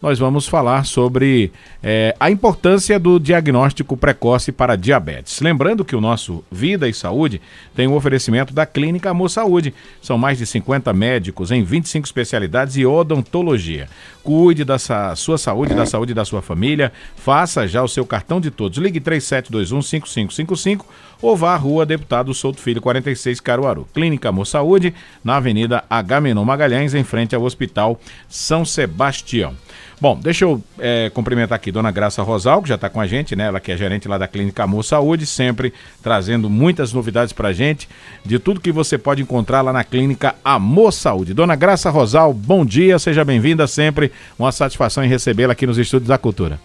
nós vamos falar sobre é, a importância do diagnóstico precoce para diabetes. Lembrando que o nosso Vida e Saúde tem o um oferecimento da Clínica Amor Saúde. São mais de 50 médicos em 25 especialidades e odontologia. Cuide da sua saúde, da saúde da sua família. Faça já o seu cartão de todos. Ligue 3721-5555 ou vá à Rua Deputado Souto Filho, 46 Caruaru. Clínica Amor Saúde, na Avenida Agamenon Magalhães, em frente ao Hospital São Sebastião. Bom, deixa eu é, cumprimentar aqui Dona Graça Rosal, que já está com a gente, né? Ela que é gerente lá da Clínica Amor Saúde, sempre trazendo muitas novidades para a gente de tudo que você pode encontrar lá na Clínica Amor Saúde. Dona Graça Rosal, bom dia, seja bem-vinda sempre. Uma satisfação em recebê-la aqui nos Estúdios da Cultura.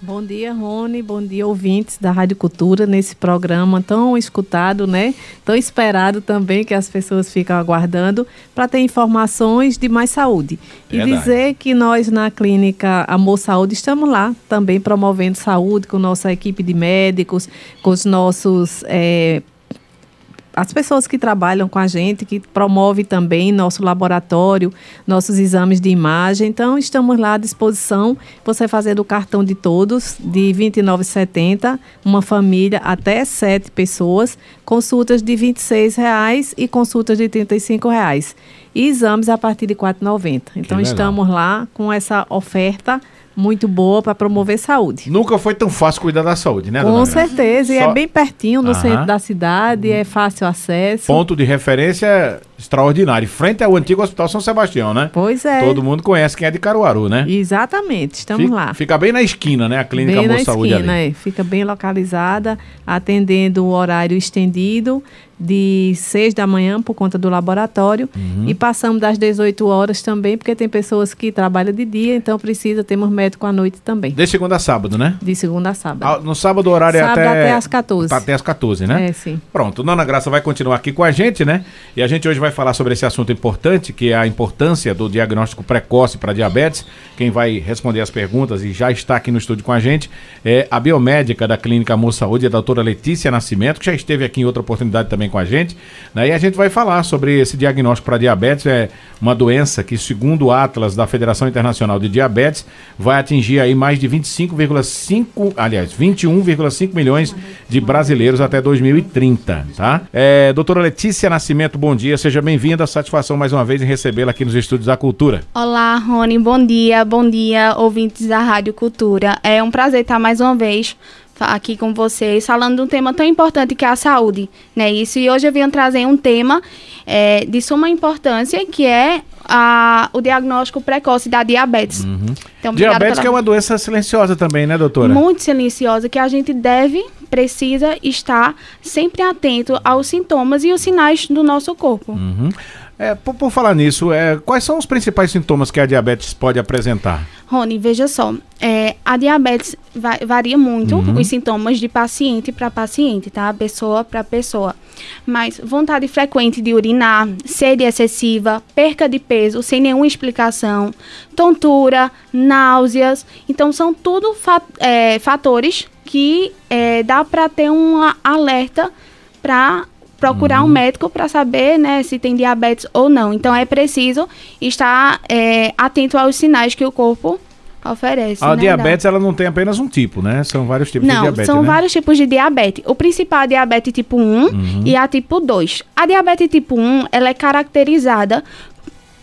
Bom dia, Rony. Bom dia, ouvintes da Rádio Cultura, nesse programa tão escutado, né? Tão esperado também, que as pessoas ficam aguardando, para ter informações de mais saúde. Verdade. E dizer que nós, na Clínica Amor Saúde, estamos lá também promovendo saúde com nossa equipe de médicos, com os nossos. É, as pessoas que trabalham com a gente, que promove também nosso laboratório, nossos exames de imagem. Então, estamos lá à disposição. Você fazer do cartão de todos, de R$ 29,70, uma família até sete pessoas, consultas de R$ 26,00 e consultas de R$ 35,00. E exames a partir de R$ 4,90. Então, estamos lá com essa oferta muito boa para promover saúde. Nunca foi tão fácil cuidar da saúde, né, Com certeza, e é bem pertinho no Aham. centro da cidade, é fácil acesso. Ponto de referência extraordinário, frente ao antigo Hospital São Sebastião, né? Pois é. Todo mundo conhece quem é de Caruaru, né? Exatamente, estamos fica, lá. Fica bem na esquina, né, a Clínica bem Amor Saúde esquina, ali. É. Fica bem localizada, atendendo o horário estendido de 6 da manhã por conta do laboratório uhum. e passamos das 18 horas também, porque tem pessoas que trabalham de dia, então precisa, temos médico à noite também. De segunda a sábado, né? De segunda a sábado. Ah, no sábado o horário sábado é até... até às 14. Até às 14, né? É, sim. Pronto, Dona Graça vai continuar aqui com a gente, né? E a gente hoje vai falar sobre esse assunto importante, que é a importância do diagnóstico precoce para diabetes. Quem vai responder as perguntas e já está aqui no estúdio com a gente é a biomédica da Clínica Amor Saúde, a doutora Letícia Nascimento, que já esteve aqui em outra oportunidade também com a gente. Né? E a gente vai falar sobre esse diagnóstico para diabetes. É uma doença que, segundo o Atlas da Federação Internacional de Diabetes, vai atingir aí mais de 25,5, aliás, 21,5 milhões de brasileiros até 2030, tá? É, doutora Letícia Nascimento, bom dia, seja bem-vinda. Satisfação mais uma vez em recebê-la aqui nos Estúdios da Cultura. Olá, Rony, bom dia, bom dia, ouvintes da Rádio Cultura. É um prazer estar mais uma vez aqui com vocês, falando de um tema tão importante que é a saúde, né? Isso, e hoje eu venho trazer um tema é, de suma importância, que é a, o diagnóstico precoce da diabetes. Uhum. Então, diabetes pela... que é uma doença silenciosa também, né, doutora? Muito silenciosa, que a gente deve, precisa estar sempre atento aos sintomas e os sinais do nosso corpo. Uhum. É, por, por, falar nisso, é, quais são os principais sintomas que a diabetes pode apresentar? Rony, veja só, é, a diabetes va varia muito uhum. os sintomas de paciente para paciente, tá? Pessoa para pessoa. Mas vontade frequente de urinar, sede excessiva, perca de peso sem nenhuma explicação, tontura, náuseas. Então, são tudo fa é, fatores que é, dá para ter um alerta para procurar uhum. um médico para saber né, se tem diabetes ou não. Então é preciso estar é, atento aos sinais que o corpo oferece. A né, diabetes ela não tem apenas um tipo, né? São vários tipos não, de diabetes. São né? vários tipos de diabetes. O principal é a diabetes tipo 1 uhum. e a tipo 2. A diabetes tipo 1 ela é caracterizada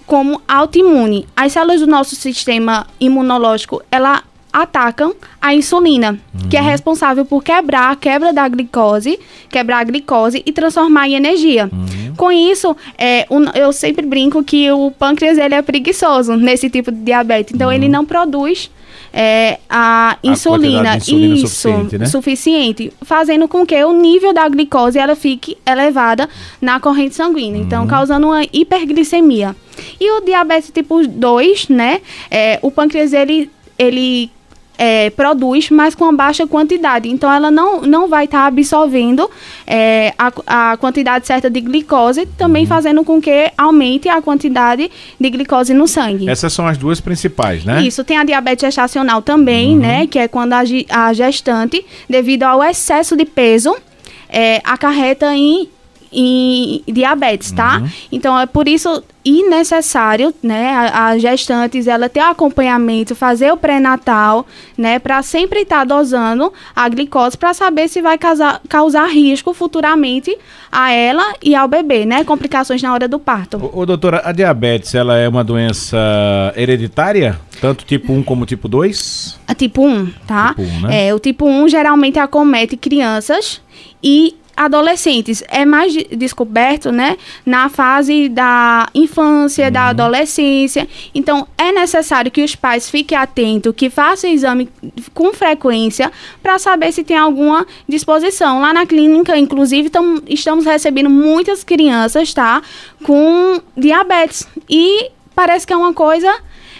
como autoimune. As células do nosso sistema imunológico, ela atacam a insulina, uhum. que é responsável por quebrar a quebra da glicose, quebrar a glicose e transformar em energia. Uhum. Com isso, é, um, eu sempre brinco que o pâncreas ele é preguiçoso nesse tipo de diabetes, então uhum. ele não produz é, a insulina, a insulina isso, suficiente, né? suficiente, fazendo com que o nível da glicose ela fique elevada na corrente sanguínea, então uhum. causando uma hiperglicemia. E o diabetes tipo 2, né, é, o pâncreas ele ele é, produz, mas com baixa quantidade. Então, ela não, não vai estar tá absorvendo é, a, a quantidade certa de glicose, também uhum. fazendo com que aumente a quantidade de glicose no sangue. Essas são as duas principais, né? Isso. Tem a diabetes gestacional também, uhum. né? Que é quando a, a gestante, devido ao excesso de peso, é, acarreta em em diabetes, tá? Uhum. Então é por isso e necessário, né, a, a gestantes ela ter o acompanhamento, fazer o pré-natal, né, para sempre estar dosando a glicose para saber se vai causar, causar risco futuramente a ela e ao bebê, né, complicações na hora do parto. Ô, ô, doutora, a diabetes, ela é uma doença hereditária? Tanto tipo 1 como tipo 2? A tipo 1, tá? Tipo 1, né? É, o tipo 1 geralmente acomete crianças e adolescentes. É mais de- descoberto, né, na fase da infância, da adolescência. Então, é necessário que os pais fiquem atentos, que façam exame com frequência para saber se tem alguma disposição. Lá na clínica, inclusive, tam- estamos recebendo muitas crianças, tá, com diabetes. E parece que é uma coisa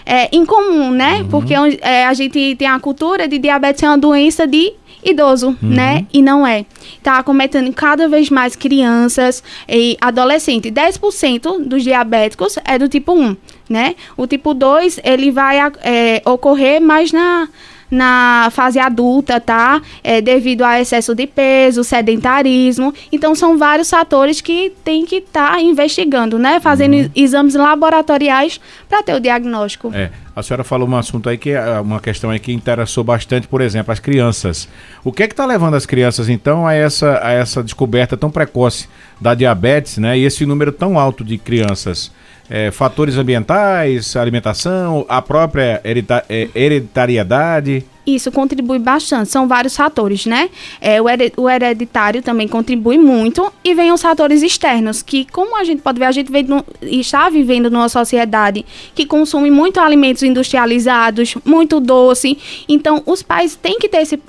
é, incomum, né? Porque é, a gente tem a cultura de diabetes ser uma doença de idoso, né? E não é. Tá acometendo cada vez mais crianças e adolescentes. 10% dos diabéticos é do tipo 1, né? O tipo 2, ele vai é, ocorrer mais na na fase adulta, tá? É, devido a excesso de peso, sedentarismo. Então, são vários fatores que tem que estar investigando, né? Fazendo Uhum. exames laboratoriais para ter o diagnóstico. É, a senhora falou um assunto aí que é uma questão aí que interessou bastante, por exemplo, as crianças. O que é que está levando as crianças então a essa, a essa descoberta tão precoce da diabetes, né? E esse número tão alto de crianças? É, fatores ambientais, alimentação, a própria herita- é, hereditariedade. Isso contribui bastante, são vários fatores, né? É, o, here- o hereditário também contribui muito e vem os fatores externos, que como a gente pode ver, a gente no- está vivendo numa sociedade que consome muito alimentos industrializados, muito doce, então os pais têm que ter esse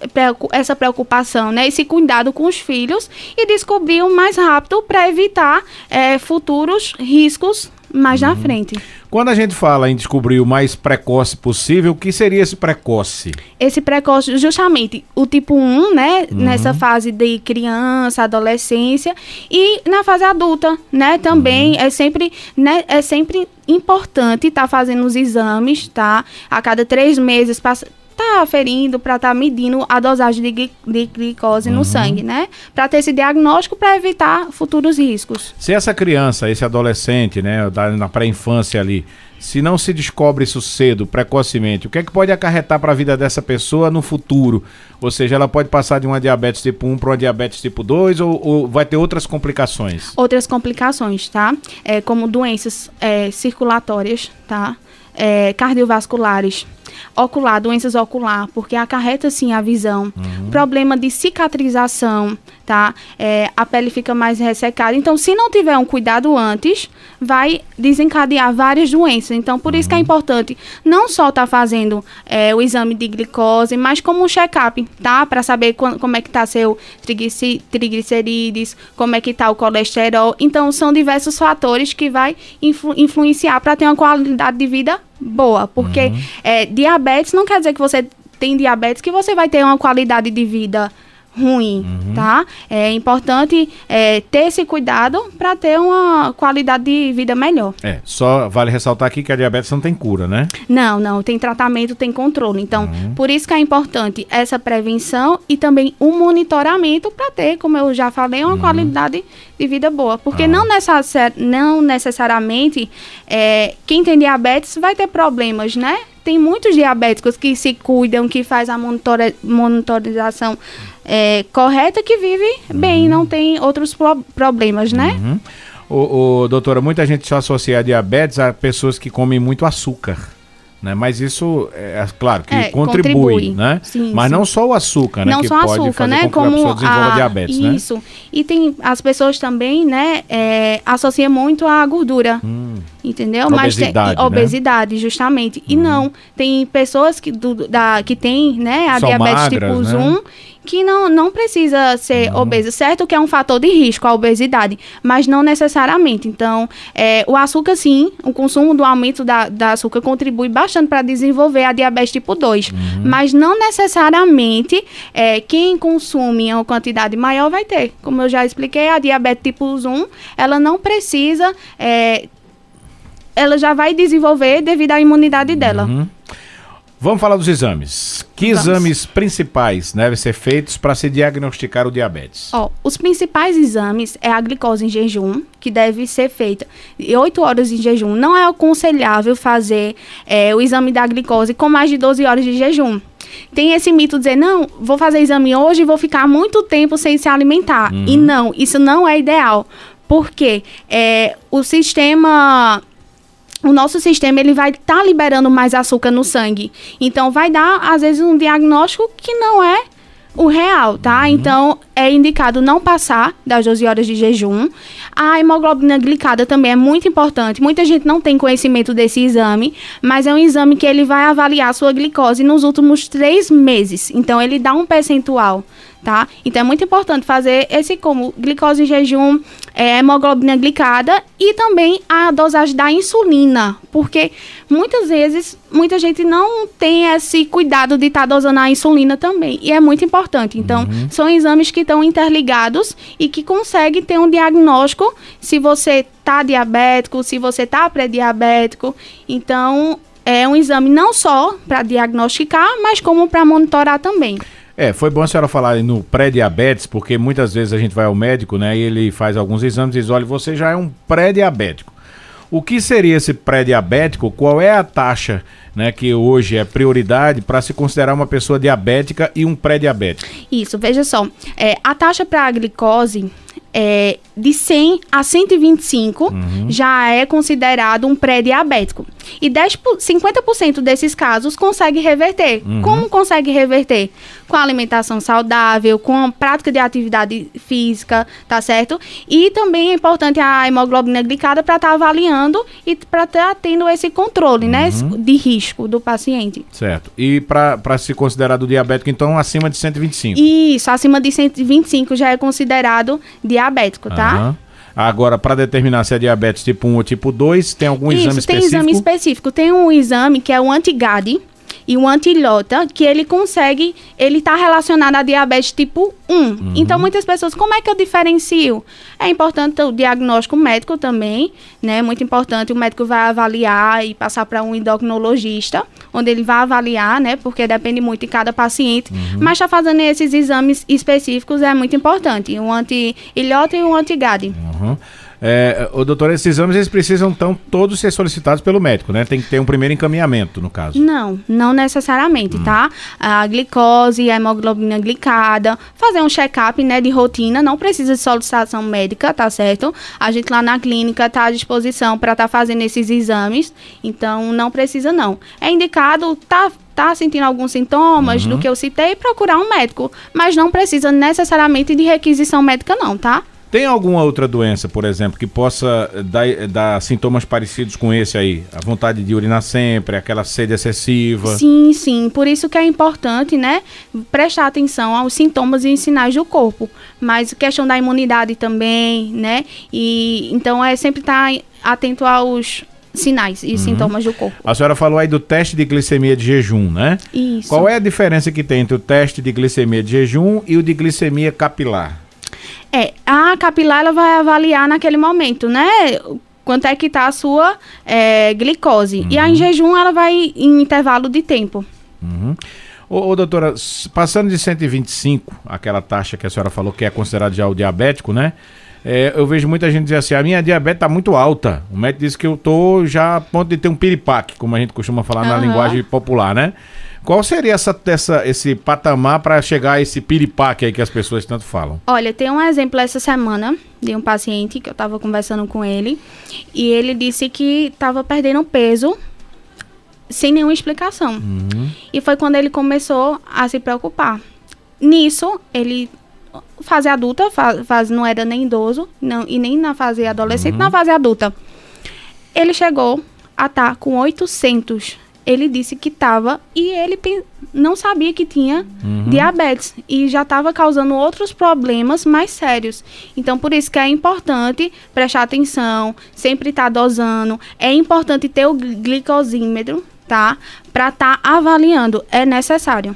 essa preocupação, né? Esse cuidado com os filhos e descobrir o mais rápido para evitar é, futuros riscos mais na frente. Quando a gente fala em descobrir o mais precoce possível, o que seria esse precoce? esse precoce, justamente o tipo 1, né? Nessa fase de criança, adolescência e na fase adulta, né? Também é sempre, né? É sempre importante estar fazendo os exames, tá? A cada três meses, tá aferindo para estar medindo a dosagem de, de glicose no sangue, né? Para ter esse diagnóstico para evitar futuros riscos. Se essa criança, esse adolescente, né, da- na pré-infância ali, se não se descobre isso cedo, precocemente, o que é que pode acarretar para a vida dessa pessoa no futuro? Ou seja, ela pode passar de uma diabetes tipo 1 para uma diabetes tipo 2 ou, ou vai ter outras complicações? outras complicações, tá? É, como doenças é, circulatórias, tá? É, cardiovasculares, ocular, doenças ocular, porque acarreta sim a visão. Problema de cicatrização, tá? É, a pele fica mais ressecada. Então, se não tiver um cuidado antes, vai desencadear várias doenças. Então, por isso que é importante não só estar fazendo é, o exame de glicose, mas como um check-up, tá? Para saber quan- como é que tá seu triglicerídeos, como é que tá o colesterol. Então, são diversos fatores que vai influ- influenciar para ter uma qualidade de vida boa. Porque é, diabetes não quer dizer que você tem diabetes que você vai ter uma qualidade de vida ruim, tá? É importante é, ter esse cuidado para ter uma qualidade de vida melhor. É, só vale ressaltar aqui que a diabetes não tem cura, né? Não, não, tem tratamento, tem controle. Então, por isso que é importante essa prevenção e também o monitoramento para ter, como eu já falei, uma qualidade de vida boa. Porque não, necessar, não necessariamente é, quem tem diabetes vai ter problemas, né? Tem muitos diabéticos que se cuidam, que faz a monitora- monitorização é, correta, que vive bem, não tem outros pro- problemas, né? Uhum. Ô, ô, doutora, muita gente só associa a diabetes a pessoas que comem muito açúcar. Né? Mas isso, é claro, que É, contribui, contribui. né? Sim, Mas sim. não só o açúcar, né? não que só pode açúcar, fazer né? com que a Como pessoa desenvolva a- diabetes, né? isso. E tem as pessoas também, né? É, associam muito a gordura. Entendeu? Mas tem Obesidade, né? Obesidade, justamente. E não, tem pessoas que, do, da, que tem, né, a São diabetes magras, tipo né? 1 que não, não precisa ser Uhum. obesa. Certo que é um fator de risco a obesidade, mas não necessariamente. Então, é, o açúcar, sim, o consumo do aumento da, da açúcar contribui bastante para desenvolver a diabetes tipo 2. Uhum. Mas não necessariamente é, quem consome uma quantidade maior vai ter. Como eu já expliquei, a diabetes tipo 1, ela não precisa. é, ela já vai desenvolver devido à imunidade dela. Uhum. Vamos falar dos exames. Que Vamos. exames principais devem ser feitos para se diagnosticar o diabetes? Ó, os principais exames é a glicose em jejum, que deve ser feita de 8 horas em jejum. Não é aconselhável fazer é, o exame da glicose com mais de 12 horas de jejum. Tem esse mito de dizer, não, vou fazer exame hoje e vou ficar muito tempo sem se alimentar. E não, isso não é ideal. Porque é, o sistema o nosso sistema ele vai estar liberando mais açúcar no sangue. Então vai dar às vezes um diagnóstico que não é o real, tá? Então é indicado não passar das 12 horas de jejum. A hemoglobina glicada também é muito importante. Muita gente não tem conhecimento desse exame, mas é um exame que ele vai avaliar a sua glicose nos últimos três meses. Então ele dá um percentual, tá? Então é muito importante fazer esse como glicose em jejum, é, hemoglobina glicada e também a dosagem da insulina, porque muitas vezes muita gente não tem esse cuidado de estar dosando a insulina também, e é muito importante. Então, são exames que estão interligados e que conseguem ter um diagnóstico se você está diabético, se você está pré-diabético. Então, é um exame não só para diagnosticar, mas como para monitorar também. É, foi bom a senhora falar no pré-diabetes, porque muitas vezes a gente vai ao médico, né, e ele faz alguns exames e diz, olha, você já é um pré-diabético. O que seria esse pré-diabético? Qual é a taxa, né, que hoje é prioridade para se considerar uma pessoa diabética e um pré-diabético? Isso, veja só. É, a taxa para a glicose é de 100 a 125 já é considerado um pré-diabético. E 10, por- 50% desses casos consegue reverter. Como consegue reverter? Com a alimentação saudável, com a prática de atividade física, tá certo? E também é importante a hemoglobina glicada para estar avaliando e para estar tendo esse controle, né, de risco do paciente. Certo. E para se considerar do diabético, então, acima de 125. Isso, acima de 125 já é considerado diabético, tá? Aham. Agora, para determinar se é diabetes tipo 1 ou tipo 2, tem algum Isso, exame tem específico? exame específico. Tem um exame que é o anti-GAD e o anti-LOTA, que ele consegue, ele está relacionado a diabetes tipo 1. Uhum. Então, muitas pessoas, como é que eu diferencio? É importante o diagnóstico médico também, né? Muito importante, o médico vai avaliar e passar para um endocrinologista, onde ele vai avaliar, né? Porque depende muito de cada paciente. Uhum. Mas está fazendo esses exames específicos é muito importante. O anti-LOTA e o anti-GAD. Uhum. É, o doutor, esses exames eles precisam então todos ser solicitados pelo médico, né? Tem que ter um primeiro encaminhamento, no caso. Não, não necessariamente, tá? A glicose, a hemoglobina glicada, fazer um check-up, né, de rotina, não precisa de solicitação médica, tá certo? A gente lá na clínica tá à disposição para estar fazendo esses exames, então não precisa não. É indicado, tá tá sentindo alguns sintomas do que eu citei, procurar um médico, mas não precisa necessariamente de requisição médica não, tá? Tem alguma outra doença, por exemplo, que possa eh, dar, eh, dar sintomas parecidos com esse aí? A vontade de urinar sempre, aquela sede excessiva. Sim, sim. Por isso que é importante, né, prestar atenção aos sintomas e sinais do corpo. Mas questão da imunidade também, né? E então é sempre estar atento aos sinais e sintomas do corpo. A senhora falou aí do teste de glicemia de jejum, né? Isso. Qual é a diferença que tem entre o teste de glicemia de jejum e o de glicemia capilar? É, a capilar ela vai avaliar naquele momento, né? Quanto é que tá a sua é, glicose. E a em jejum ela vai em intervalo de tempo. Uhum. Ô, ô, doutora, passando de 125, aquela taxa que a senhora falou que é considerado já o diabético, né? É, eu vejo muita gente dizer assim, a minha diabetes tá muito alta. O médico disse que eu tô já a ponto de ter um piripaque, como a gente costuma falar na Aham. linguagem popular, né? Qual seria essa, essa, esse patamar para chegar a esse piripaque aí que as pessoas tanto falam? Olha, tem um exemplo essa semana de um paciente que eu tava conversando com ele e ele disse que tava perdendo peso sem nenhuma explicação. E foi quando ele começou a se preocupar. Nisso, ele fase adulta, fa- fase não era nem idoso, não, e nem na fase adolescente, na fase adulta. Ele chegou a estar com 800. Ele disse que estava e ele não sabia que tinha diabetes e já estava causando outros problemas mais sérios. Então, por isso que é importante prestar atenção, sempre estar dosando. É importante ter o gli- glicosímetro, tá? Para estar avaliando. É necessário.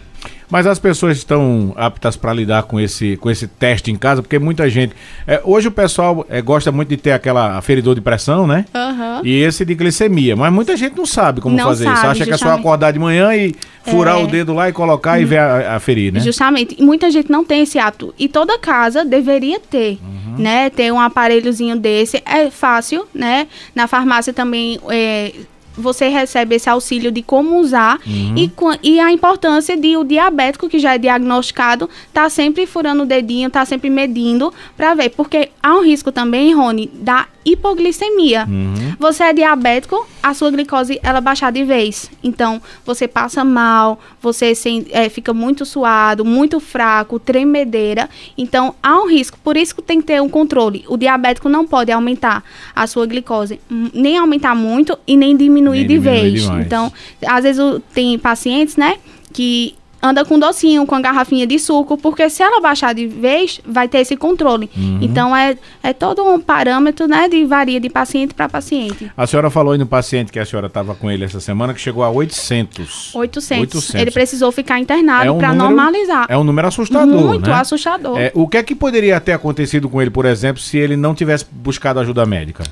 Mas as pessoas estão aptas para lidar com esse, com esse teste em casa, porque muita gente. É, hoje o pessoal é, gosta muito de ter aquela aferidor de pressão, né? Aham. E esse de glicemia. Mas muita gente não sabe como Não fazer isso. sabe, Acha que é só justamente. acordar de manhã e furar É. o dedo lá e colocar e ver a, aferir, né? Justamente. Muita gente não tem esse hábito. E toda casa deveria ter, Uhum. né? Ter um aparelhozinho desse. É fácil, né? Na farmácia também é, você recebe esse auxílio de como usar. Uhum. E, e a importância de o diabético, que já é diagnosticado, tá sempre furando o dedinho, tá sempre medindo para ver. Porque há um risco também, Rony, da hipoglicemia. Uhum. Você é diabético, a sua glicose ela baixar de vez. Então, você passa mal, você é, fica muito suado, muito fraco, tremedeira. Então, há um risco. Por isso que tem que ter um controle. O diabético não pode aumentar a sua glicose, nem aumentar muito e nem diminuir Nem de diminuir vez. demais. Então, às vezes o- tem pacientes, né, que anda com docinho, com a garrafinha de suco, porque se ela baixar de vez, vai ter esse controle. Uhum. Então, é, é todo um parâmetro, né, de varia de paciente para paciente. A senhora falou aí no paciente que a senhora estava com ele essa semana que chegou a 800. 800. Ele precisou ficar internado É um para normalizar. É um número assustador, Muito né? assustador. É, o que é que poderia ter acontecido com ele, por exemplo, se ele não tivesse buscado ajuda médica?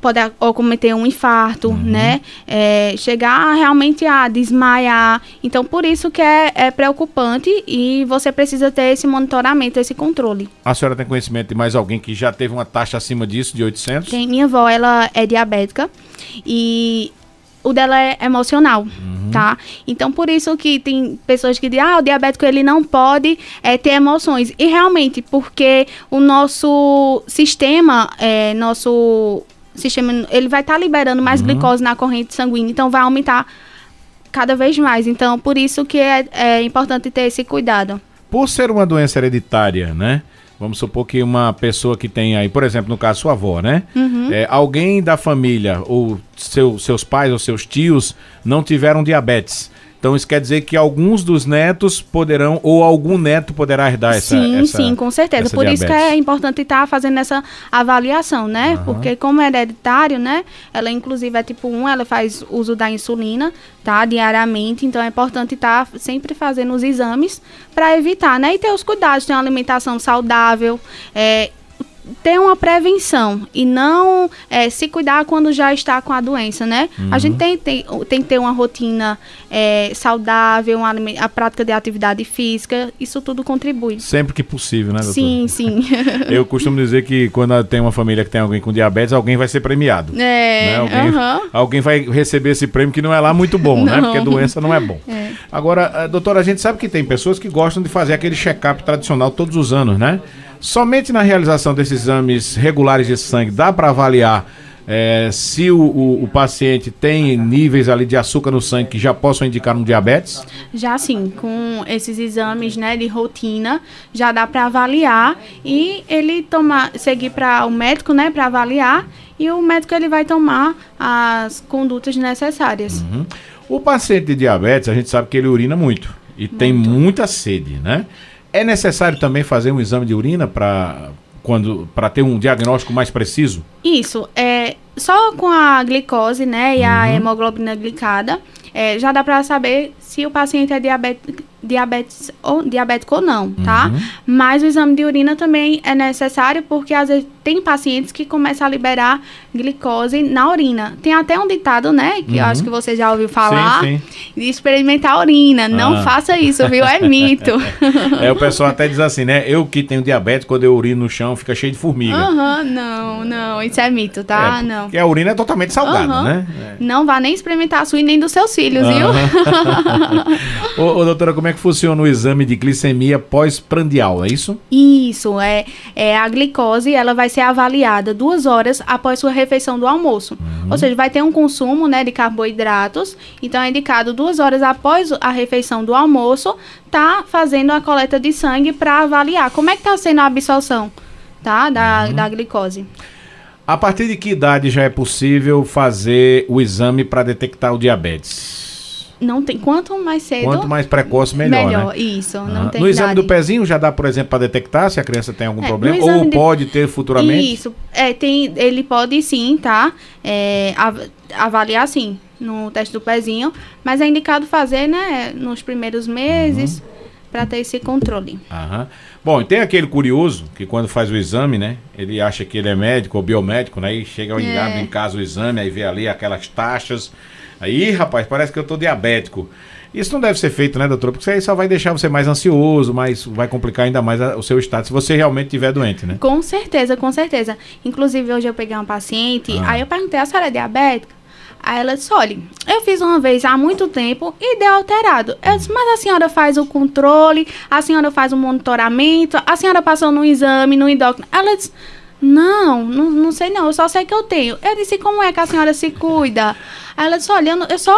Pode cometer um infarto, Uhum. né? É, chegar realmente a desmaiar. Então, por isso que é, é preocupante e você precisa ter esse monitoramento, esse controle. A senhora tem conhecimento de mais alguém que já teve uma taxa acima disso, de 800? Tem, minha avó, ela é diabética e o dela é emocional, tá? Então, por isso que tem pessoas que dizem, ah, o diabético, ele não pode é, ter emoções. E realmente, porque o nosso sistema, é, nosso sistema, ele vai estar liberando mais glicose na corrente sanguínea, então vai aumentar cada vez mais. Então, por isso que é, é importante ter esse cuidado. Por ser uma doença hereditária, né? Vamos supor que uma pessoa que tem aí, por exemplo, no caso sua avó, né? Uhum. É, alguém da família, ou seu- seus pais ou seus tios, não tiveram diabetes. Então isso quer dizer que alguns dos netos poderão, ou algum neto poderá herdar essa sim, essa- sim, com certeza. Por isso que diabetes. é importante estar fazendo essa avaliação, né? Porque como é hereditário, né? Ela inclusive é tipo 1, ela faz uso da insulina, tá? Diariamente. Então é importante estar sempre fazendo os exames para evitar, né? E ter os cuidados, ter uma alimentação saudável, é, ter uma prevenção e não é, se cuidar quando já está com a doença, né? A gente tem, tem, tem que ter uma rotina é, saudável, uma a prática de atividade física, isso tudo contribui. Sempre que possível, né, doutor? Sim, sim. Eu costumo dizer que quando tem uma família que tem alguém com diabetes, alguém vai ser premiado. É, né? alguém, aham. alguém vai receber esse prêmio que não é lá muito bom, né? Não. Porque doença não é bom. É. Agora, eh, doutora, a gente sabe que tem pessoas que gostam de fazer aquele check-up tradicional todos os anos, né? Somente na realização desses exames regulares de sangue dá para avaliar eh, se o, o- o paciente tem níveis ali de açúcar no sangue que já possam indicar um diabetes? Já assim, com esses exames, né, de rotina, já dá para avaliar e ele tomar, seguir para o médico, né, para avaliar e o médico ele vai tomar as condutas necessárias. Uhum. O paciente de diabetes, a gente sabe que ele urina muito e tem muita sede, né? É necessário também fazer um exame de urina para quando para ter um diagnóstico mais preciso? Isso, é só com a glicose, né, e a hemoglobina glicada, é, já dá para saber se o paciente é diabético, diabetes ou, diabético ou não, tá? Mas o exame de urina também é necessário porque às vezes tem pacientes que começam a liberar glicose na urina. Tem até um ditado, né, que eu acho que você já ouviu falar, sim. de experimentar a urina. Não Ah. faça isso, viu? É mito. É, o pessoal até diz assim, né? Eu que tenho diabetes, quando eu urino no chão, fica cheio de formiga. Aham, não, não, isso é mito, tá? É, não. Porque a urina é totalmente salgada, né? Não vá nem experimentar a sua e nem dos seus filhos, viu? ô, ô, doutora, como é que funciona o exame de glicemia pós-prandial, é isso? Isso, é, é a glicose, ela vai ser avaliada duas horas após sua refeição do almoço. Uhum. Ou seja, vai ter um consumo né, de carboidratos, então é indicado duas horas após a refeição do almoço, tá fazendo a coleta de sangue para avaliar como é que tá sendo a absorção, tá, da, Uhum. da glicose. A partir de que idade já é possível fazer o exame para detectar o diabetes? Não tem, quanto mais cedo, Quanto mais precoce, melhor, né? isso, não Ah, tem no exame idade. do pezinho já dá, por exemplo, para detectar se a criança tem algum É, problema? Ou de- pode ter futuramente? Isso, é, tem, ele pode sim, tá? É, av- avaliar sim. no teste do pezinho, mas é indicado fazer, né, nos primeiros meses. Uhum para ter esse controle. Aham. Bom, e tem aquele curioso que quando faz o exame, né? Ele acha que ele é médico ou biomédico, né? E chega ao é. em casa o exame, aí vê ali aquelas taxas. Aí, rapaz, parece que eu tô diabético. Isso não deve ser feito, né, doutor? Porque isso aí só vai deixar você mais ansioso, mais, vai complicar ainda mais a, o seu estado, se você realmente estiver doente, né? Com certeza, com certeza. Inclusive, hoje eu peguei uma paciente, ah. aí eu perguntei, a senhora é diabética? Aí ela disse: olha, eu fiz uma vez há muito tempo e deu alterado. Eu disse: mas a senhora faz o controle, a senhora faz o monitoramento, a senhora passou no exame, no endócrino. Ela disse: não, não, não sei não, eu só sei que eu tenho. Eu disse: como é que a senhora se cuida? Aí ela disse: olha, eu, eu só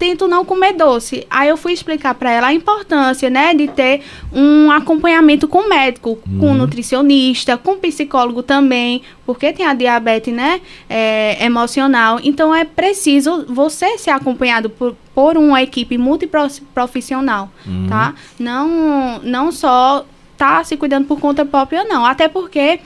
tento não comer doce. Aí eu fui explicar para ela a importância, né, de ter um acompanhamento com médico, uhum. com nutricionista, com psicólogo também, porque tem a diabetes, né, é, emocional. Então é preciso você ser acompanhado por, por uma equipe multiprofissional, uhum. tá? Não, não só tá se cuidando por conta própria, não. Até porque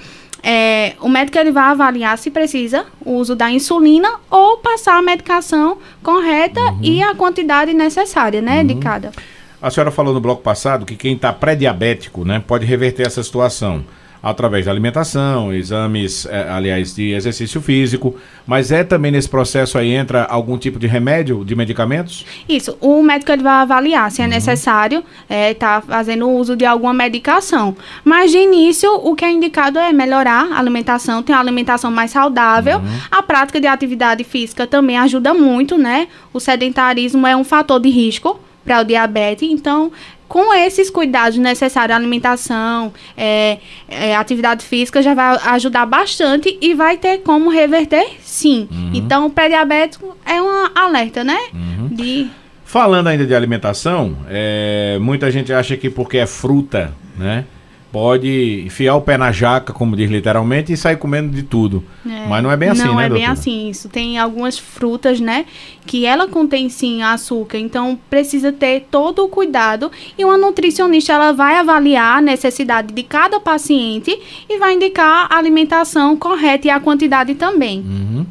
é, o médico ele vai avaliar se precisa o uso da insulina ou passar a medicação correta uhum. e a quantidade necessária, né, uhum. de cada. A senhora falou no bloco passado que quem está pré-diabético, né, pode reverter essa situação através da alimentação, exames, é, aliás, de exercício físico, mas é também nesse processo aí entra algum tipo de remédio, de medicamentos? Isso, o médico ele vai avaliar se é uhum. necessário estar é, tá fazendo uso de alguma medicação, mas de início o que é indicado é melhorar a alimentação, ter uma alimentação mais saudável, uhum. a prática de atividade física também ajuda muito, né? O sedentarismo é um fator de risco para o diabetes. Então, com esses cuidados necessários, alimentação, é, é, atividade física, já vai ajudar bastante e vai ter como reverter, sim. Uhum. Então, o pré-diabético é um alerta, né? Uhum. De... Falando ainda de alimentação, é, muita gente acha que porque é fruta, né? Pode enfiar o pé na jaca, como diz literalmente, e sair comendo de tudo. É. Mas não é bem assim, não né, Não é doutora? bem assim. Isso tem algumas frutas, né, que ela contém sim açúcar, então precisa ter todo o cuidado e uma nutricionista ela vai avaliar a necessidade de cada paciente e vai indicar a alimentação correta e a quantidade também. Uhum.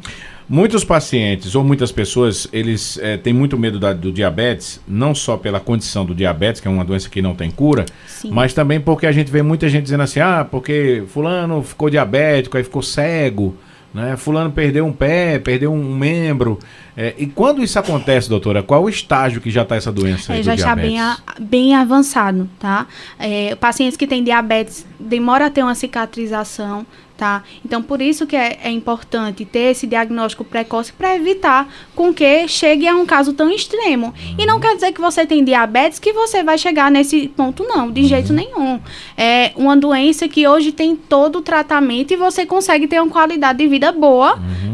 Muitos pacientes ou muitas pessoas, eles é, têm muito medo da, do diabetes, não só pela condição do diabetes, que é uma doença que não tem cura, Sim. mas também porque a gente vê muita gente dizendo assim, ah, porque fulano ficou diabético, aí ficou cego, né? Fulano perdeu um pé, perdeu um membro. É, e quando isso acontece, doutora, qual o estágio que já está essa doença? É, já está bem, a, bem avançado, tá? É, pacientes que têm diabetes demora a ter uma cicatrização, tá? Então, por isso que é, é importante ter esse diagnóstico precoce para evitar com que chegue a um caso tão extremo. Uhum. E não quer dizer que você tem diabetes que você vai chegar nesse ponto, não, de uhum. jeito nenhum. É uma doença que hoje tem todo o tratamento e você consegue ter uma qualidade de vida boa uhum.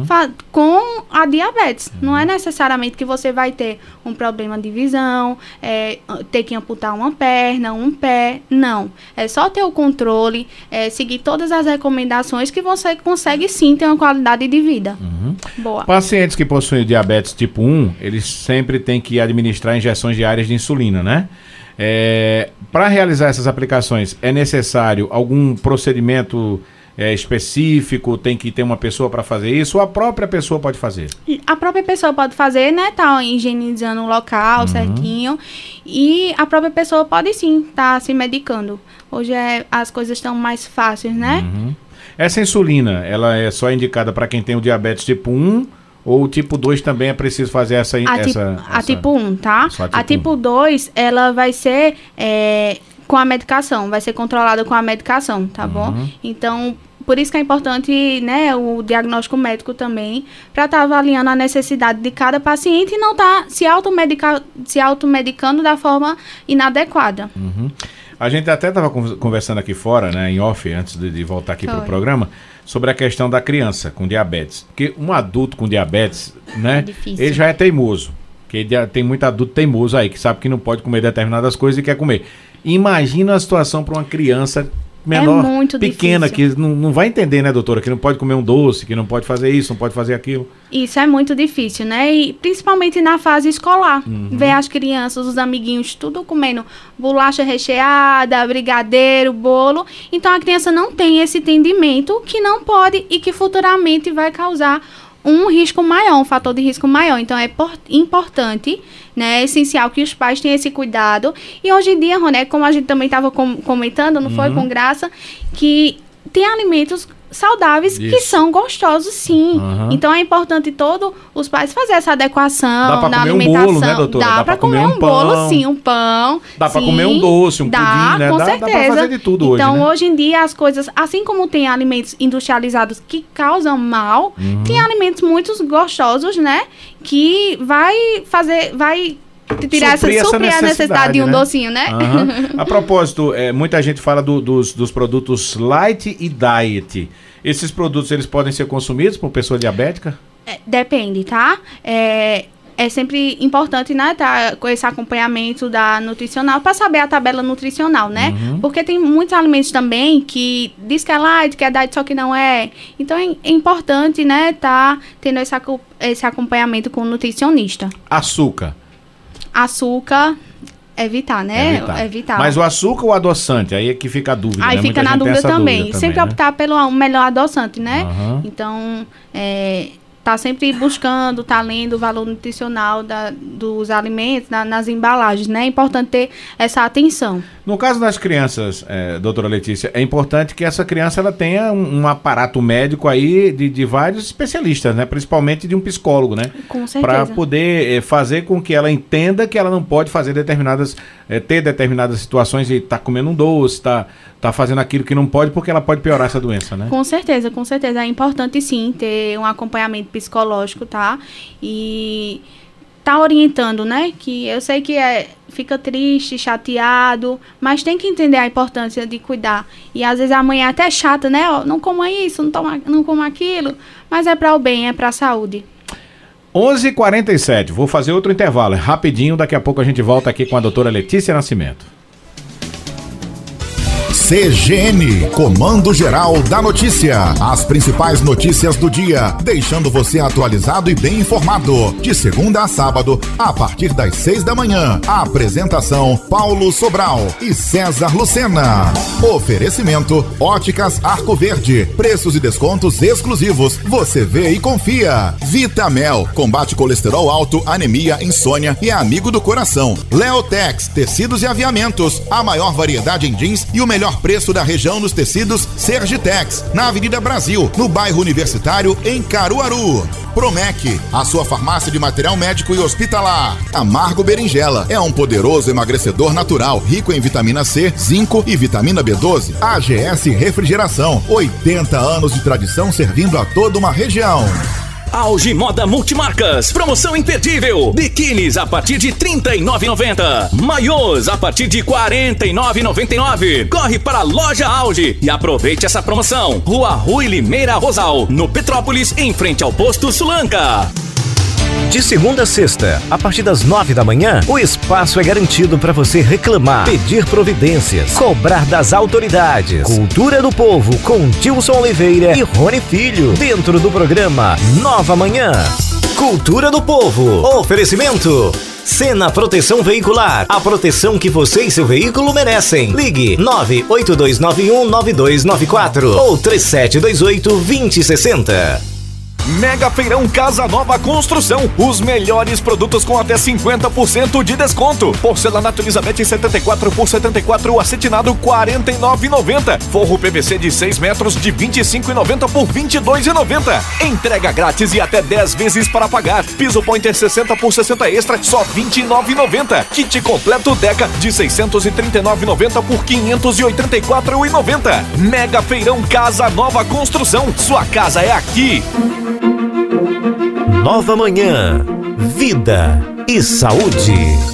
Com a diabetes. Não é necessariamente que você vai ter um problema de visão, é, ter que amputar uma perna, um pé. Não. É só ter o controle, é, seguir todas as recomendações que você consegue sim ter uma qualidade de vida. Uhum. Boa. Pacientes que possuem diabetes tipo 1, eles sempre têm que administrar injeções diárias de insulina, né? É, Para realizar essas aplicações, é necessário algum procedimento é, específico? Tem que ter uma pessoa para fazer isso? Ou a própria pessoa pode fazer? A própria pessoa pode fazer, né? Tá higienizando o local uhum. certinho. E a própria pessoa pode sim estar tá se medicando. Hoje é, as coisas estão mais fáceis, né? Uhum. Essa insulina, ela é só indicada para quem tem o diabetes tipo 1 ou o tipo 2 também é preciso fazer essa... A, essa, tipo, essa... a tipo 1, tá? A tipo, a tipo 2, ela vai ser é, com a medicação, vai ser controlada com a medicação, tá uhum. bom? Então, por isso que é importante, né, o diagnóstico médico também, para estar tá avaliando a necessidade de cada paciente e não estar tá se, automedica se automedicando da forma inadequada. Uhum. A gente até estava conversando aqui fora, né, em off, antes de, de voltar aqui para o programa, sobre a questão da criança com diabetes. Porque um adulto com diabetes, né, é ele já é teimoso. Porque tem muito adulto teimoso aí, que sabe que não pode comer determinadas coisas e quer comer. Imagina a situação para uma criança menor, é pequena, difícil. que não, não vai entender, né, doutora? Que não pode comer um doce, que não pode fazer isso, não pode fazer aquilo. Isso é muito difícil, né? E principalmente na fase escolar. Uhum. Ver as crianças, os amiguinhos, tudo comendo bolacha recheada, brigadeiro, bolo. Então a criança não tem esse entendimento que não pode e que futuramente vai causar um risco maior, um fator de risco maior. Então é importante, né, é essencial que os pais tenham esse cuidado. E hoje em dia, Roné, como a gente também estava com comentando, não uhum. foi com graça, que tem alimentos saudáveis Isso. que são gostosos sim. Uhum. Então é importante todos os pais fazer essa adequação na alimentação. Um bolo, né, doutora? Dá, dá para comer, comer, um, bolo, sim, um pão. Dá para comer um doce, um dá, pudim, né? Com dá, certeza. dá pra fazer de tudo então, hoje, né? hoje em dia as coisas, assim como tem alimentos industrializados que causam mal, uhum. tem alimentos muito gostosos, né, que vai fazer vai tirar suprir essa, suprir essa necessidade, a necessidade de um né? docinho, né? Uhum. A propósito, é, muita gente fala do, dos, dos produtos light e diet. Esses produtos eles podem ser consumidos por pessoa diabética? É, depende, tá? É, é sempre importante, né, tá, com esse acompanhamento da nutricional para saber a tabela nutricional, né? Uhum. Porque tem muitos alimentos também que diz que é light, que é diet, só que não é. Então é, é importante, né, tá tendo esse, esse acompanhamento com o nutricionista. Açúcar açúcar, evitar, né? Evitar. evitar. Mas o açúcar ou o adoçante? Aí é que fica a dúvida. Aí né? fica Muita na dúvida também. dúvida também. Sempre né? optar pelo melhor adoçante, né? Uhum. Então, é, tá sempre buscando, tá lendo o valor nutricional da, dos alimentos, na, nas embalagens, né? É importante ter essa atenção. No caso das crianças, é, doutora Letícia, é importante que essa criança ela tenha um, um aparato médico aí de, de, vários especialistas, né? Principalmente de um psicólogo, né? Com certeza. Para poder é, fazer com que ela entenda que ela não pode fazer determinadas, é, ter determinadas situações e tá comendo um doce, tá, tá fazendo aquilo que não pode, porque ela pode piorar essa doença, né? Com certeza, com certeza. É importante sim ter um acompanhamento psicológico, tá? E tá orientando, né? Que eu sei que é, fica triste, chateado, mas tem que entender a importância de cuidar. E às vezes a mãe é até chata, né? Ó, não coma isso, não, toma, não coma aquilo, mas é para o bem, é para a saúde. 11:47. Vou fazer outro intervalo, é rapidinho, daqui a pouco a gente volta aqui com a doutora Letícia Nascimento. CGN, Comando Geral da Notícia. As principais notícias do dia, deixando você atualizado e bem informado. De segunda a sábado, a partir das seis da manhã. A apresentação: Paulo Sobral e César Lucena. Oferecimento: Óticas Arco Verde. Preços e descontos exclusivos. Você vê e confia. Vitamel, combate colesterol alto, anemia, insônia e amigo do coração. Leotex, tecidos e aviamentos. A maior variedade em jeans e o melhor preço da região nos tecidos Sergitex, na Avenida Brasil, no bairro Universitário, em Caruaru. Promec, a sua farmácia de material médico e hospitalar. Amargo Berinjela é um poderoso emagrecedor natural, rico em vitamina C, zinco e vitamina B12. AGS Refrigeração, 80 anos de tradição servindo a toda uma região. Auge Moda Multimarcas. Promoção imperdível. Biquínis a partir de R$ 39,90. Maiôs a partir de R$ 49,99. Corre para a loja Auge e aproveite essa promoção. Rua Rui Limeira Rosal, no Petrópolis, em frente ao posto Sulanca. De segunda a sexta, a partir das nove da manhã, o espaço é garantido para você reclamar, pedir providências, cobrar das autoridades. Cultura do Povo com Tilson Oliveira e Rony Filho, dentro do programa Nova Manhã. Cultura do Povo. Oferecimento. Cena Proteção Veicular. A proteção que você e seu veículo merecem. Ligue 982919294 ou 3728 2060. Mega Feirão Casa Nova Construção. Os melhores produtos com até 50% de desconto. Porcelanato Elizabeth 74 por 74, acetinado 49,90. Forro PVC de 6 metros de 25,90 por 22,90. Entrega grátis e até 10 vezes para pagar. Piso Pointer 60 por 60 extra, só 29,90. Kit completo Deca de 639,90 por 584,90. Mega Feirão Casa Nova Construção. Sua casa é aqui. Nova Manhã. Vida e saúde.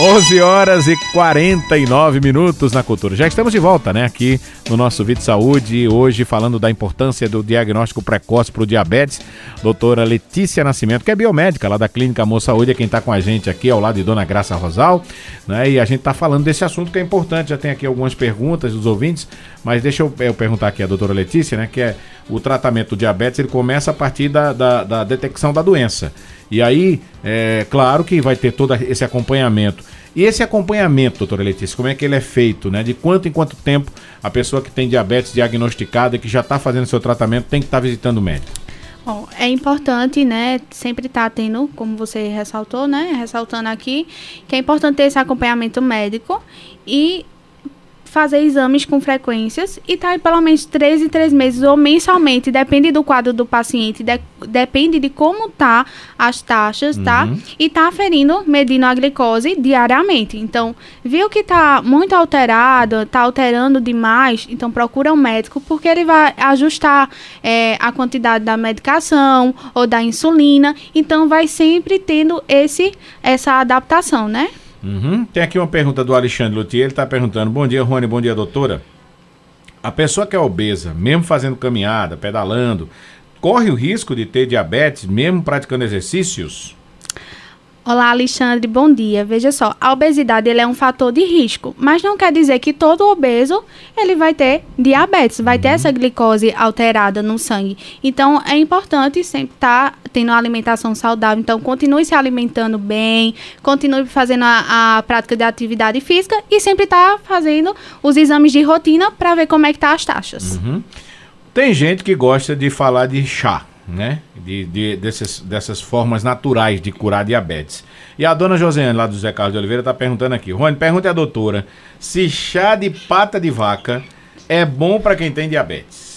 11 horas e 49 minutos na cultura. Já estamos de volta, né? Aqui no nosso Vídeo Saúde, hoje falando da importância do diagnóstico precoce para o diabetes. Doutora Letícia Nascimento, que é biomédica lá da Clínica Amor Saúde, é quem está com a gente aqui ao lado de Dona Graça Rosal, né? E a gente está falando desse assunto que é importante. Já tem aqui algumas perguntas dos ouvintes, mas deixa eu, eu perguntar aqui a doutora Letícia, né? Que é o tratamento do diabetes, ele começa a partir da, da, da detecção da doença. E aí, é claro que vai ter todo esse acompanhamento. E esse acompanhamento, doutora Letícia, como é que ele é feito, né? De quanto em quanto tempo a pessoa que tem diabetes diagnosticada e que já está fazendo seu tratamento tem que estar tá visitando o médico? Bom, é importante, né, sempre estar tá tendo, como você ressaltou, né, ressaltando aqui, que é importante ter esse acompanhamento médico e fazer exames com frequências e tá pelo menos três em três meses ou mensalmente, depende do quadro do paciente, de, depende de como tá as taxas, tá? uhum. tá? E tá aferindo, medindo a glicose diariamente. Então, viu que tá muito alterado, tá alterando demais, então procura um médico porque ele vai ajustar é, a quantidade da medicação ou da insulina, então vai sempre tendo esse essa adaptação, né? Uhum. Tem aqui uma pergunta do Alexandre Luthier, ele está perguntando: Bom dia, Rony, bom dia, doutora. A pessoa que é obesa, mesmo fazendo caminhada, pedalando, corre o risco de ter diabetes, mesmo praticando exercícios? Olá, Alexandre, bom dia. Veja só, a obesidade ele é um fator de risco, mas não quer dizer que todo obeso ele vai ter diabetes, vai ter essa glicose alterada no sangue. Então, é importante sempre estar tá tendo uma alimentação saudável. Então, continue se alimentando bem, continue fazendo a, a prática de atividade física e sempre estar tá fazendo os exames de rotina para ver como é que tá as taxas. Uhum. Tem gente que gosta de falar de chá né? De, de, desses, dessas formas naturais de curar diabetes. E a dona Josiane, lá do Zé Carlos de Oliveira, está perguntando aqui. Rony, pergunte à doutora se chá de pata de vaca é bom para quem tem diabetes.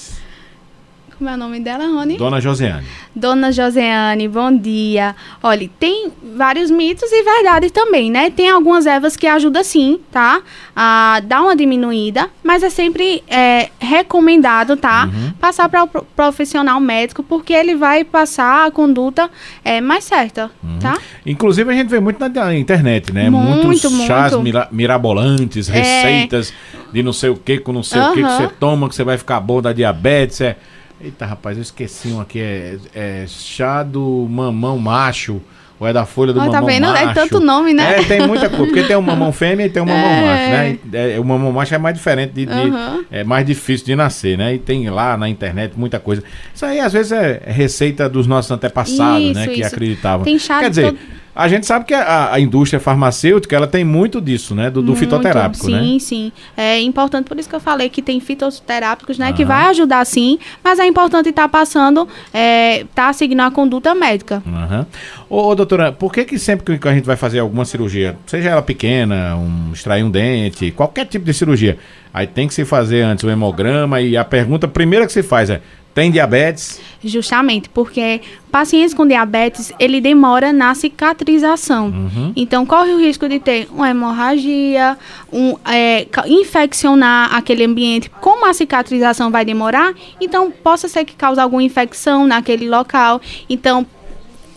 Como é o nome dela, Rony? Dona Joseane. Dona Joseane, bom dia. Olha, tem vários mitos e verdades também, né? Tem algumas ervas que ajudam sim, tá? A dar uma diminuída, mas é sempre é, recomendado, tá? Uhum. Passar para o profissional médico, porque ele vai passar a conduta é, mais certa, uhum. tá? Inclusive, a gente vê muito na internet, né? Muito, Muitos chás muito. Mira mirabolantes, é... receitas de não sei o que, com não sei uhum. o que que você toma, que você vai ficar bom da diabetes, é... Eita, rapaz, eu esqueci um aqui. É, é chá do mamão macho. Ou é da folha do oh, mamão tá vendo? É macho. É tanto nome, né? É, tem muita coisa. Porque tem o mamão fêmea e tem o mamão é. macho, né? É, o mamão macho é mais diferente, de, de uhum. é mais difícil de nascer, né? E tem lá na internet muita coisa. Isso aí, às vezes, é receita dos nossos antepassados, isso, né? Isso. Que acreditavam. Tem chá Quer dizer... Todo a gente sabe que a, a, indústria farmacêutica ela tem muito disso, né? Do, do fitoterápico, sim, né? Sim, sim. É importante, por isso que eu falei que tem fitoterápicos, né? Que vai ajudar sim, mas é importante estar tá passando, é, tá seguindo a conduta médica. Uhum. Ô, ô, doutora, por que que sempre que a gente vai fazer alguma cirurgia, seja ela pequena, um, extrair um dente, qualquer tipo de cirurgia, aí tem que se fazer antes o hemograma e a pergunta primeira que se faz é, tem diabetes? Justamente, porque pacientes com diabetes, ele demora na cicatrização. Uhum. Então, corre o risco de ter uma hemorragia, um, é, infeccionar aquele ambiente. Como a cicatrização vai demorar, então possa ser que cause alguma infecção naquele local. Então,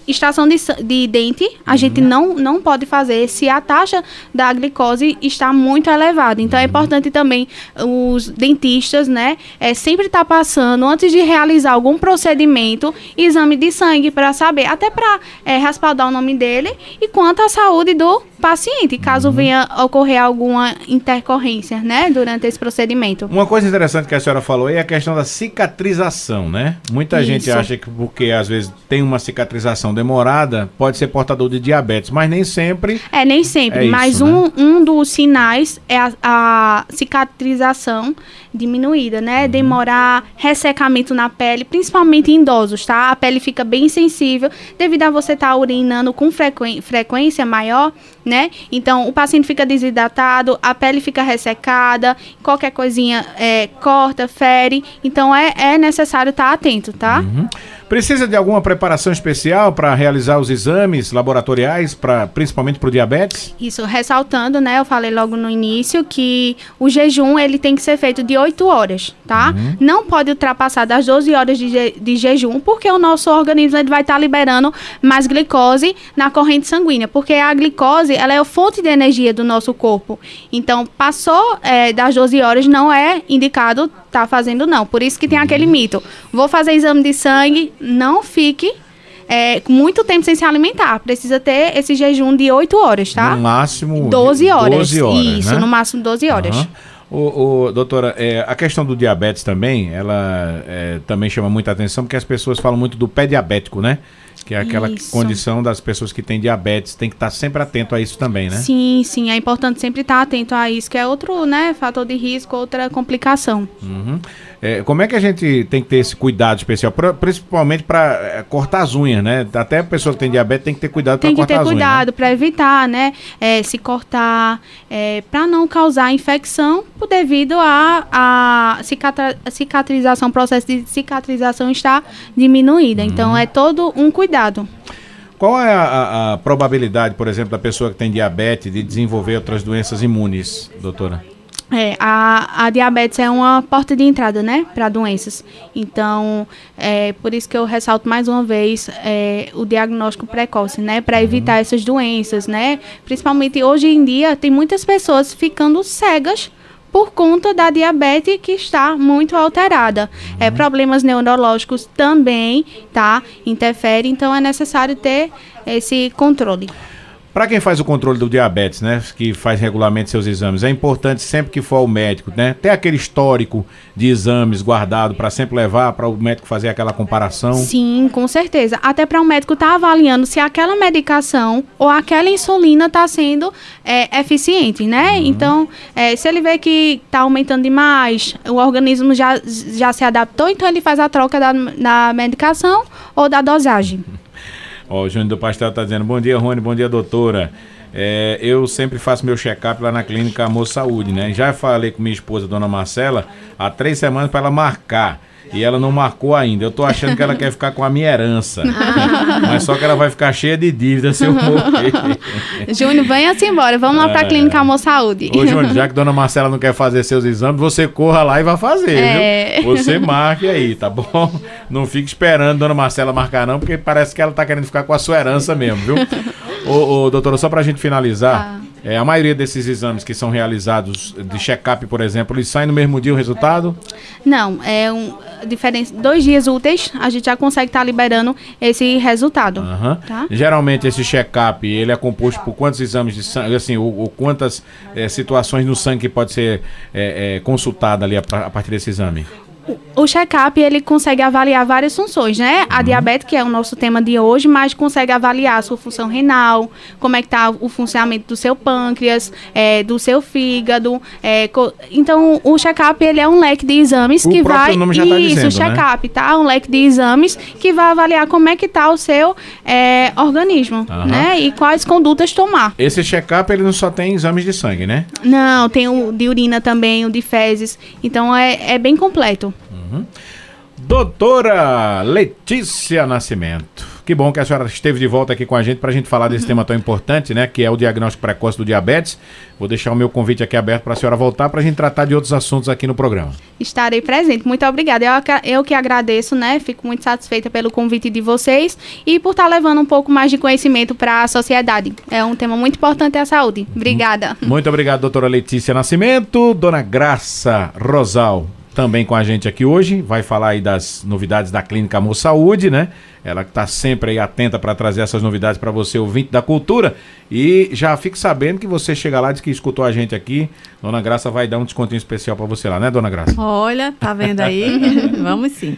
extração de, de dente, a uhum. gente não, não pode fazer se a taxa da glicose está muito elevada. Então, é uhum. importante também os dentistas, né, é, sempre estar tá passando, antes de realizar algum procedimento, exame de sangue para saber, até para é, respaldar o nome dele e quanto à saúde do paciente, caso uhum. venha ocorrer alguma intercorrência, né, durante esse procedimento. Uma coisa interessante que a senhora falou é a questão da cicatrização, né? Muita Isso. gente acha que porque às vezes tem uma cicatrização demorada, pode ser portador de diabetes, mas nem sempre. É, nem sempre, é mas isso, um, né? um dos sinais é a, a cicatrização diminuída, né? Uhum. Demorar ressecamento na pele, principalmente em idosos, tá? A pele fica bem sensível devido a você estar tá urinando com frequência maior, né? Então, o paciente fica desidratado, a pele fica ressecada, qualquer coisinha é, corta, fere. Então, é, é necessário estar atento, tá? Uhum. Precisa de alguma preparação especial para realizar os exames laboratoriais, pra, principalmente para o diabetes? Isso, ressaltando, né? Eu falei logo no início que o jejum ele tem que ser feito de 8 horas, tá? Uhum. Não pode ultrapassar das 12 horas de, je de jejum, porque o nosso organismo ele vai estar tá liberando mais glicose na corrente sanguínea, porque a glicose ela é a fonte de energia do nosso corpo. Então, passou é, das 12 horas, não é indicado tá fazendo, não. Por isso que tem aquele uhum. mito. Vou fazer exame de sangue, não fique é, muito tempo sem se alimentar. Precisa ter esse jejum de 8 horas, tá? No máximo 12 horas. 12 horas Isso, né? no máximo 12 horas. Uhum. O, o, doutora, é, a questão do diabetes também, ela é, também chama muita atenção, porque as pessoas falam muito do pé diabético, né? Que é aquela isso. condição das pessoas que têm diabetes, tem que estar sempre atento a isso também, né? Sim, sim, é importante sempre estar atento a isso, que é outro, né, fator de risco, outra complicação. Uhum. É, como é que a gente tem que ter esse cuidado especial? Pra- principalmente para cortar as unhas, né? Até a pessoa que tem diabetes tem que ter cuidado para Tem que cortar ter as unhas. né? cuidado para evitar, né? é, se cortar, para não causar infecção, devido a cicatrização, o processo de cicatrização está diminuída. Uhum. Então é todo um cuidado. Qual é a, a- a probabilidade, por exemplo, da pessoa que tem diabetes de desenvolver outras doenças imunes, doutora? É, a, a diabetes é uma porta de entrada, né, para doenças. Então, é por isso que eu ressalto mais uma vez é, o diagnóstico precoce, né, para evitar essas doenças, né. Principalmente hoje em dia tem muitas pessoas ficando cegas por conta da diabetes que está muito alterada. É, problemas neurológicos também, tá, interferem. Então é necessário ter esse controle. Para quem faz o controle do diabetes, né, que faz regularmente seus exames, é importante sempre que for ao médico, né, ter aquele histórico de exames guardado para sempre levar para o médico fazer aquela comparação. Sim, com certeza. Até para o médico estar avaliando se aquela medicação ou aquela insulina está sendo é, eficiente, né? Então, é, se ele vê que está aumentando demais, o organismo já, já se adaptou, então ele faz a troca da, da medicação ou da dosagem. Ó, o Júnior do Pastel tá dizendo, bom dia, Rony, bom dia, doutora. É, eu sempre faço meu check-up lá na clínica Amor Saúde, né? Já falei com minha esposa, dona Marcela, há três semanas para ela marcar. E ela não marcou ainda. Eu tô achando que ela quer ficar com a minha herança. Mas só que ela vai ficar cheia de dívidas se eu morrer. Júnior, venha-se embora. Vamos lá para a Clínica Amor Saúde. Ô, Júnior, já que dona Marcela não quer fazer seus exames, você corra lá e vá fazer, É. viu? Você marque aí, tá bom? Não fique esperando dona Marcela marcar, não, porque parece que ela tá querendo ficar com a sua herança mesmo, viu? Ô, ô, doutora, só pra gente finalizar, é, a maioria desses exames que são realizados de check-up, por exemplo, eles saem no mesmo dia o resultado? Não, é um diferença. Dois dias úteis, a gente já consegue estar liberando esse resultado. Aham. Tá? Geralmente esse check-up, ele é composto por quantos exames de sangue, assim, ou, ou quantas eh, situações no sangue que pode ser eh, eh, consultada ali a, a partir desse exame? O check-up, ele consegue avaliar várias funções, né? A diabetes, que é o nosso tema de hoje, mas consegue avaliar a sua função renal, como é que tá o funcionamento do seu pâncreas, é, do seu fígado. é, então, o check-up, ele é um leque de exames O que vai... nome já tá Isso, dizendo, né? check-up, tá? Um leque de exames que vai avaliar como é que tá o seu é, organismo, né? E quais condutas tomar. Esse check-up, ele não só tem exames de sangue, né? Não, tem o de urina também, o de fezes. Então, é, é bem completo. Doutora Letícia Nascimento. Que bom que a senhora esteve de volta aqui com a gente para a gente falar desse tema tão importante, né? Que é o diagnóstico precoce do diabetes. Vou deixar o meu convite aqui aberto para a senhora voltar para a gente tratar de outros assuntos aqui no programa. Estarei presente. Muito obrigada. Eu, eu que agradeço, né? Fico muito satisfeita pelo convite de vocês e por estar levando um pouco mais de conhecimento para a sociedade. É um tema muito importante a saúde. Obrigada. Muito obrigado, doutora Letícia Nascimento. Dona Graça Rosal, também com a gente aqui hoje. Vai falar aí das novidades da Clínica Amor Saúde, né? Ela que está sempre aí atenta para trazer essas novidades para você, ouvinte da cultura. E já fique sabendo que você chega lá, diz que escutou a gente aqui. Dona Graça vai dar um descontinho especial para você lá, né, Dona Graça? Olha, tá vendo aí? Vamos sim.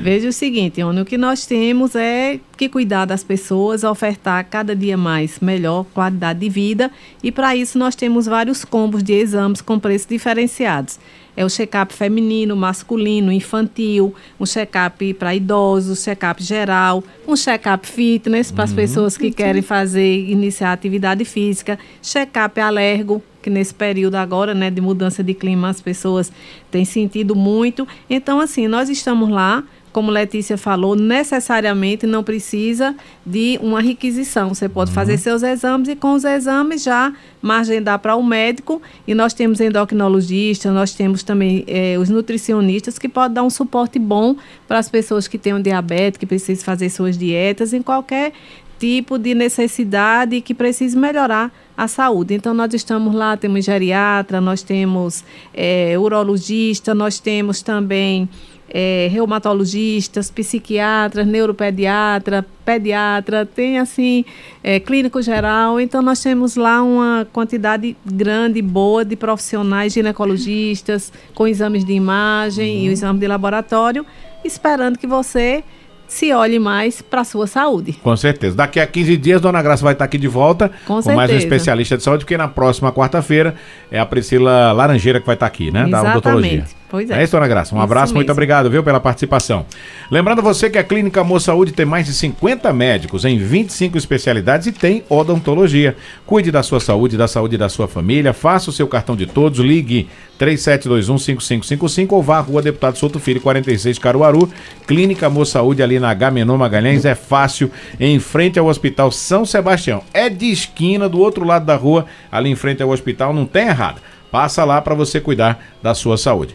Veja o seguinte, o que nós temos é que cuidar das pessoas, ofertar cada dia mais melhor qualidade de vida e para isso nós temos vários combos de exames com preços diferenciados. É o check-up feminino, masculino, infantil, um check-up para idosos, check-up geral, um check-up fitness para as pessoas que querem fazer, iniciar atividade física, check-up alergo, que nesse período agora, né, de mudança de clima, as pessoas têm sentido muito. Então, assim, nós estamos lá, como Letícia falou, necessariamente não precisa de uma requisição. Você pode fazer seus exames e com os exames já agendar para o médico. E nós temos endocrinologistas, nós temos também eh, os nutricionistas que podem dar um suporte bom para as pessoas que tenham diabetes, que precisam fazer suas dietas em qualquer tipo de necessidade que precise melhorar a saúde. Então, nós estamos lá, temos geriatra, nós temos eh, urologista, nós temos também eh, reumatologistas, psiquiatras, neuropediatra, pediatra, tem assim, eh, clínico geral. Então, nós temos lá uma quantidade grande, boa de profissionais ginecologistas, com exames de imagem e o exame de laboratório, esperando que você se olhe mais para a sua saúde. Com certeza. Daqui a 15 dias, Dona Graça vai estar aqui de volta Com mais um especialista de saúde, porque na próxima quarta-feira é a Priscila Laranjeira que vai estar aqui, né? Da odontologia. Pois É é. isso, dona Graça. Um Isso abraço, muito mesmo. obrigado, viu, pela participação. Lembrando você que a Clínica Amor Saúde tem mais de 50 médicos em 25 especialidades e tem odontologia. Cuide da sua saúde, da saúde da sua família, faça o seu cartão de todos, ligue 37215555 ou vá à Rua Deputado Souto Filho, 46 Caruaru. Clínica Amor Saúde ali na Gamenon Magalhães é fácil, em frente ao Hospital São Sebastião. É de esquina do outro lado da rua, ali em frente ao hospital, não tem errado. Passa lá para você cuidar da sua saúde.